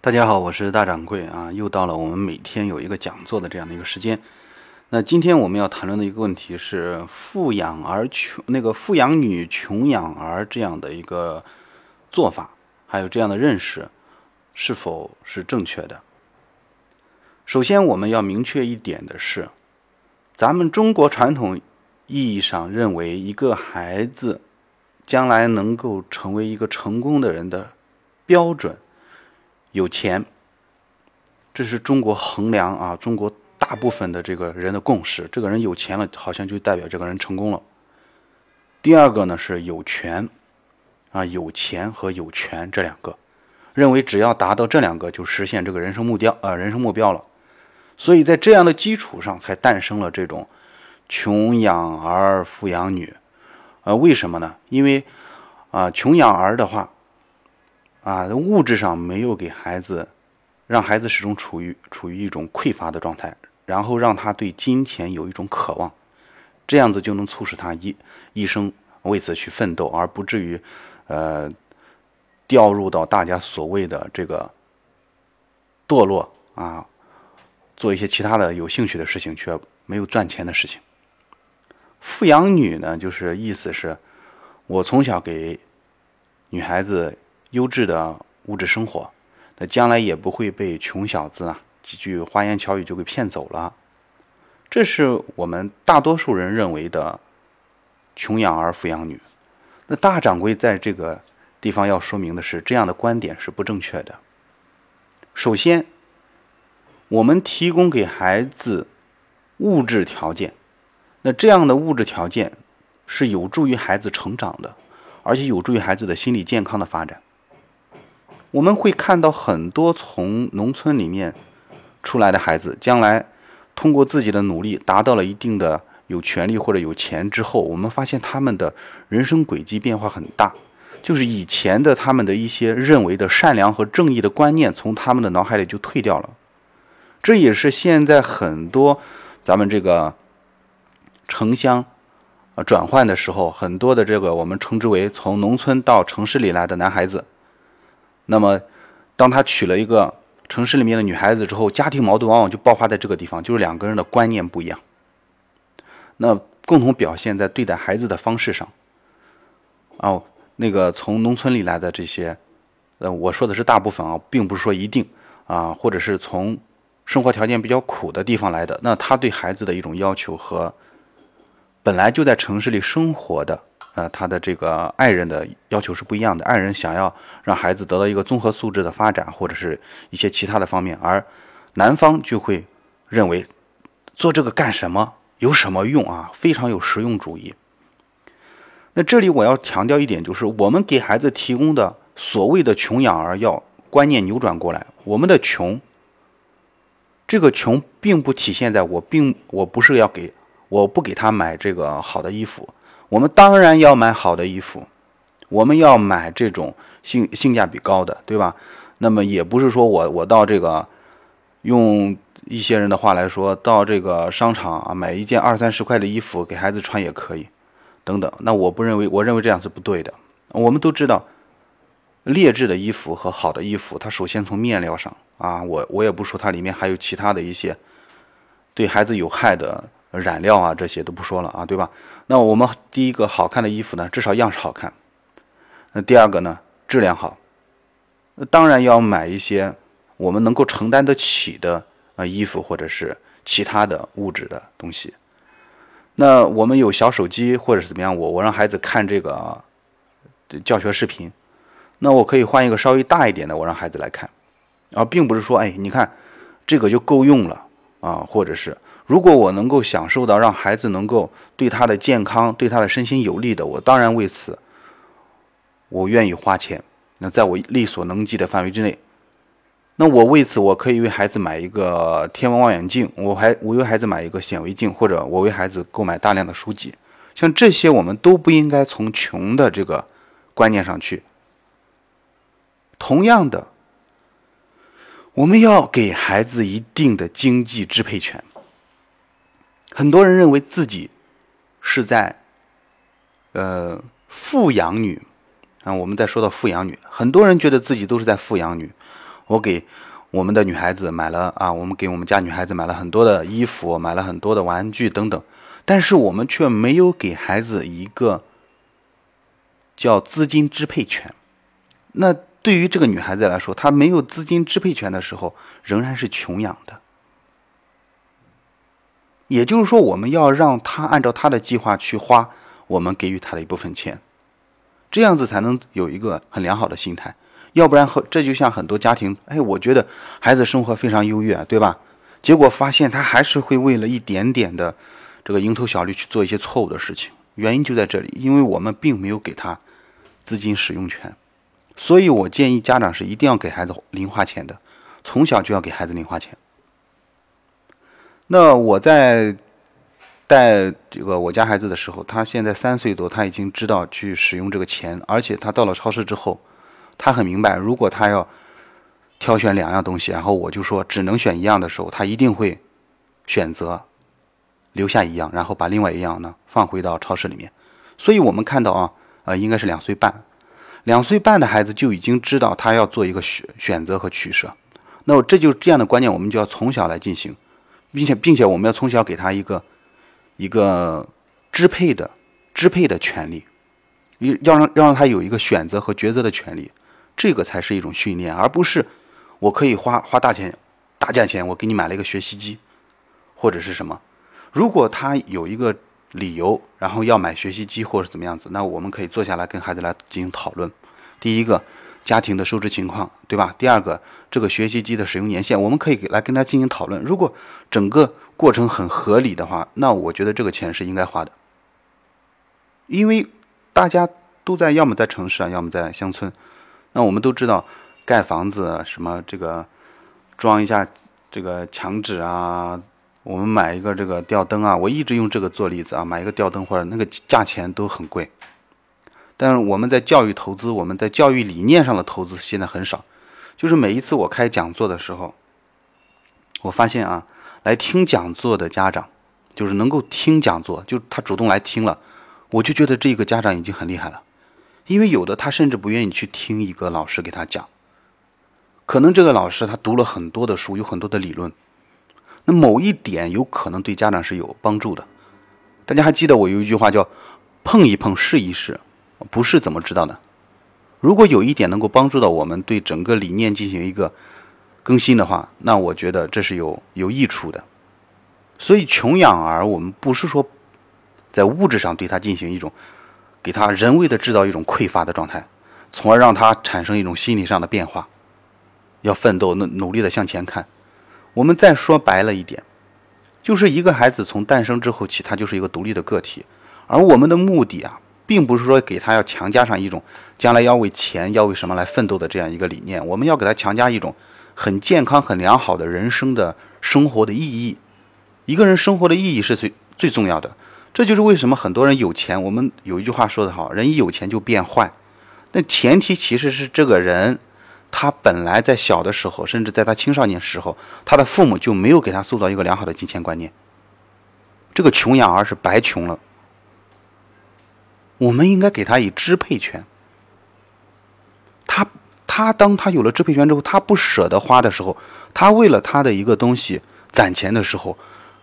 大家好，我是大掌柜啊，又到了我们每天有一个讲座的这样的一个时间。那今天我们要谈论的一个问题是富养儿穷，那个富养女穷养儿这样的一个做法，还有这样的认识，是否是正确的？首先，我们要明确一点的是，咱们中国传统意义上认为，一个孩子将来能够成为一个成功的人的标准。有钱，这是中国衡量啊，中国大部分的这个人的共识。这个人有钱了，好像就代表这个人成功了。第二个呢是有权，啊，有钱和有权这两个，认为只要达到这两个，就实现这个人生目标，呃，人生目标了。所以在这样的基础上，才诞生了这种穷养儿、富养女。呃，为什么呢？因为啊，穷养儿的话。啊，物质上没有给孩子，让孩子始终处于处于一种匮乏的状态，然后让他对金钱有一种渴望，这样子就能促使他一一生为此去奋斗，而不至于，呃，掉入到大家所谓的这个堕落啊，做一些其他的有兴趣的事情，却没有赚钱的事情。富养女呢，就是意思是，我从小给女孩子。优质的物质生活，那将来也不会被穷小子啊几句花言巧语就给骗走了。这是我们大多数人认为的穷养儿富养女。那大掌柜在这个地方要说明的是，这样的观点是不正确的。首先，我们提供给孩子物质条件，那这样的物质条件是有助于孩子成长的，而且有助于孩子的心理健康的发展。我们会看到很多从农村里面出来的孩子，将来通过自己的努力达到了一定的有权利或者有钱之后，我们发现他们的人生轨迹变化很大，就是以前的他们的一些认为的善良和正义的观念从他们的脑海里就退掉了。这也是现在很多咱们这个城乡呃转换的时候，很多的这个我们称之为从农村到城市里来的男孩子。那么，当他娶了一个城市里面的女孩子之后，家庭矛盾往往就爆发在这个地方，就是两个人的观念不一样。那共同表现在对待孩子的方式上。哦，那个从农村里来的这些，呃，我说的是大部分啊，并不是说一定啊，或者是从生活条件比较苦的地方来的，那他对孩子的一种要求和本来就在城市里生活的。呃，他的这个爱人的要求是不一样的。爱人想要让孩子得到一个综合素质的发展，或者是一些其他的方面，而男方就会认为做这个干什么，有什么用啊？非常有实用主义。那这里我要强调一点，就是我们给孩子提供的所谓的穷养儿，要观念扭转过来。我们的穷，这个穷并不体现在我并我不是要给我不给他买这个好的衣服。我们当然要买好的衣服，我们要买这种性性价比高的，对吧？那么也不是说我我到这个用一些人的话来说，到这个商场啊买一件二三十块的衣服给孩子穿也可以，等等。那我不认为，我认为这样是不对的。我们都知道，劣质的衣服和好的衣服，它首先从面料上啊，我我也不说它里面还有其他的一些对孩子有害的。染料啊，这些都不说了啊，对吧？那我们第一个好看的衣服呢，至少样式好看。那第二个呢，质量好。那当然要买一些我们能够承担得起的啊衣服，或者是其他的物质的东西。那我们有小手机或者是怎么样，我我让孩子看这个教学视频，那我可以换一个稍微大一点的，我让孩子来看，而并不是说，哎，你看这个就够用了啊，或者是。如果我能够享受到让孩子能够对他的健康、对他的身心有利的，我当然为此，我愿意花钱。那在我力所能及的范围之内，那我为此我可以为孩子买一个天文望远镜，我还我为孩子买一个显微镜，或者我为孩子购买大量的书籍。像这些，我们都不应该从穷的这个观念上去。同样的，我们要给孩子一定的经济支配权。很多人认为自己是在呃富养女啊，我们在说到富养女，很多人觉得自己都是在富养女。我给我们的女孩子买了啊，我们给我们家女孩子买了很多的衣服，买了很多的玩具等等，但是我们却没有给孩子一个叫资金支配权。那对于这个女孩子来说，她没有资金支配权的时候，仍然是穷养的。也就是说，我们要让他按照他的计划去花，我们给予他的一部分钱，这样子才能有一个很良好的心态。要不然，这就像很多家庭，哎，我觉得孩子生活非常优越，对吧？结果发现他还是会为了一点点的这个蝇头小利去做一些错误的事情。原因就在这里，因为我们并没有给他资金使用权。所以我建议家长是一定要给孩子零花钱的，从小就要给孩子零花钱。那我在带这个我家孩子的时候，他现在三岁多，他已经知道去使用这个钱，而且他到了超市之后。他很明白，如果他要挑选两样东西，然后我就说只能选一样的时候，他一定会选择留下一样，然后把另外一样呢放回到超市里面。所以我们看到啊，呃，应该是两岁半，两岁半的孩子就已经知道他要做一个选选择和取舍。那这就这样的观念，我们就要从小来进行，并且并且我们要从小给他一个一个支配的支配的权利，要让要让他有一个选择和抉择的权利。这个才是一种训练，而不是我可以花花大钱、大价钱，我给你买了一个学习机，或者是什么。如果他有一个理由，然后要买学习机或者怎么样子，那我们可以坐下来跟孩子来进行讨论。第一个，家庭的收支情况，对吧？第二个，这个学习机的使用年限，我们可以来跟他进行讨论。如果整个过程很合理的话，那我觉得这个钱是应该花的，因为大家都在要么在城市啊，要么在乡村。那我们都知道，盖房子什么这个装一下这个墙纸啊，我们买一个这个吊灯啊，我一直用这个做例子啊，买一个吊灯或者那个价钱都很贵。但是我们在教育投资，我们在教育理念上的投资现在很少。就是每一次我开讲座的时候，我发现啊，来听讲座的家长，就是能够听讲座，就他主动来听了，我就觉得这个家长已经很厉害了。因为有的他甚至不愿意去听一个老师给他讲，可能这个老师他读了很多的书，有很多的理论，那某一点有可能对家长是有帮助的。大家还记得我有一句话叫“碰一碰试一试”，不是怎么知道的？如果有一点能够帮助到我们对整个理念进行一个更新的话，那我觉得这是有有益处的。所以穷养儿，我们不是说在物质上对他进行一种。给他人为的制造一种匮乏的状态，从而让他产生一种心理上的变化，要奋斗，努努力的向前看。我们再说白了一点，就是一个孩子从诞生之后起，他就是一个独立的个体，而我们的目的啊，并不是说给他要强加上一种将来要为钱要为什么来奋斗的这样一个理念，我们要给他强加一种很健康、很良好的人生的生活的意义。一个人生活的意义是最最重要的。这就是为什么很多人有钱。我们有一句话说得好，人一有钱就变坏。那前提其实是这个人，他本来在小的时候，甚至在他青少年时候，他的父母就没有给他塑造一个良好的金钱观念。这个穷养儿是白穷了。我们应该给他以支配权。他他当他有了支配权之后，他不舍得花的时候，他为了他的一个东西攒钱的时候。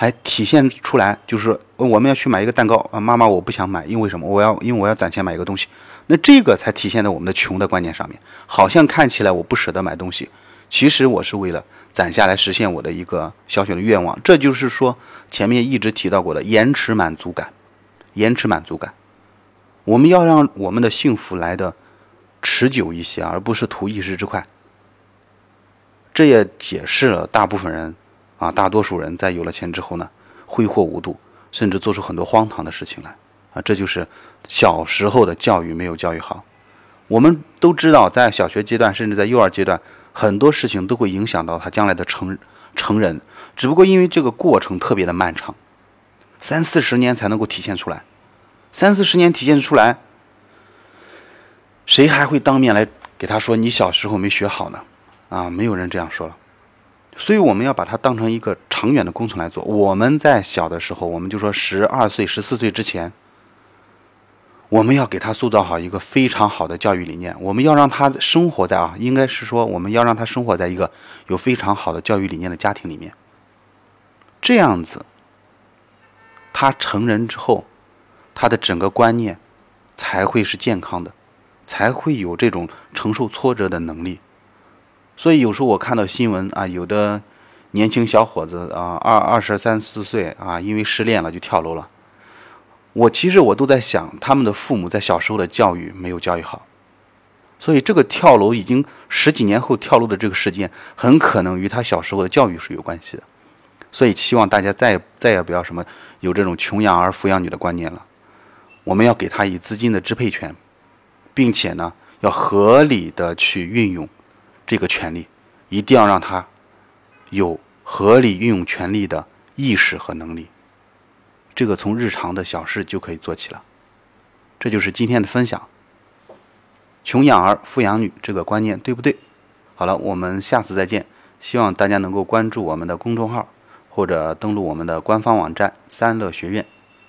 还体现出来，就是我们要去买一个蛋糕啊，妈妈我不想买，因为什么？我要因为我要攒钱买一个东西，那这个才体现在我们的穷的观念上面。好像看起来我不舍得买东西，其实我是为了攒下来实现我的一个小小的愿望。这就是说前面一直提到过的延迟满足感，延迟满足感。我们要让我们的幸福来的持久一些，而不是图一时之快。这也解释了大部分人。啊，大多数人在有了钱之后呢，挥霍无度，甚至做出很多荒唐的事情来。啊，这就是小时候的教育没有教育好。我们都知道，在小学阶段，甚至在幼儿阶段，很多事情都会影响到他将来的成成人。只不过因为这个过程特别的漫长，三四十年才能够体现出来。三四十年体现出来，谁还会当面来给他说你小时候没学好呢？啊，没有人这样说了。所以我们要把它当成一个长远的工程来做。我们在小的时候，我们就说十二岁、十四岁之前，我们要给他塑造好一个非常好的教育理念，我们要让他生活在啊，应该是说我们要让他生活在一个有非常好的教育理念的家庭里面。这样子，他成人之后，他的整个观念才会是健康的，才会有这种承受挫折的能力。所以有时候我看到新闻啊，有的年轻小伙子啊，二二十三四岁啊，因为失恋了就跳楼了。我其实我都在想，他们的父母在小时候的教育没有教育好，所以这个跳楼已经十几年后跳楼的这个事件，很可能与他小时候的教育是有关系的。所以希望大家再再也不要什么有这种穷养儿富养女的观念了，我们要给他以资金的支配权，并且呢要合理的去运用这个权利，一定要让他有合理运用权利的意识和能力。这个从日常的小事就可以做起了，这就是今天的分享。穷养儿，富养女这个观念对不对？好了，我们下次再见。希望大家能够关注我们的公众号，或者登录我们的官方网站三乐学院。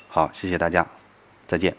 好，谢谢大家，再见。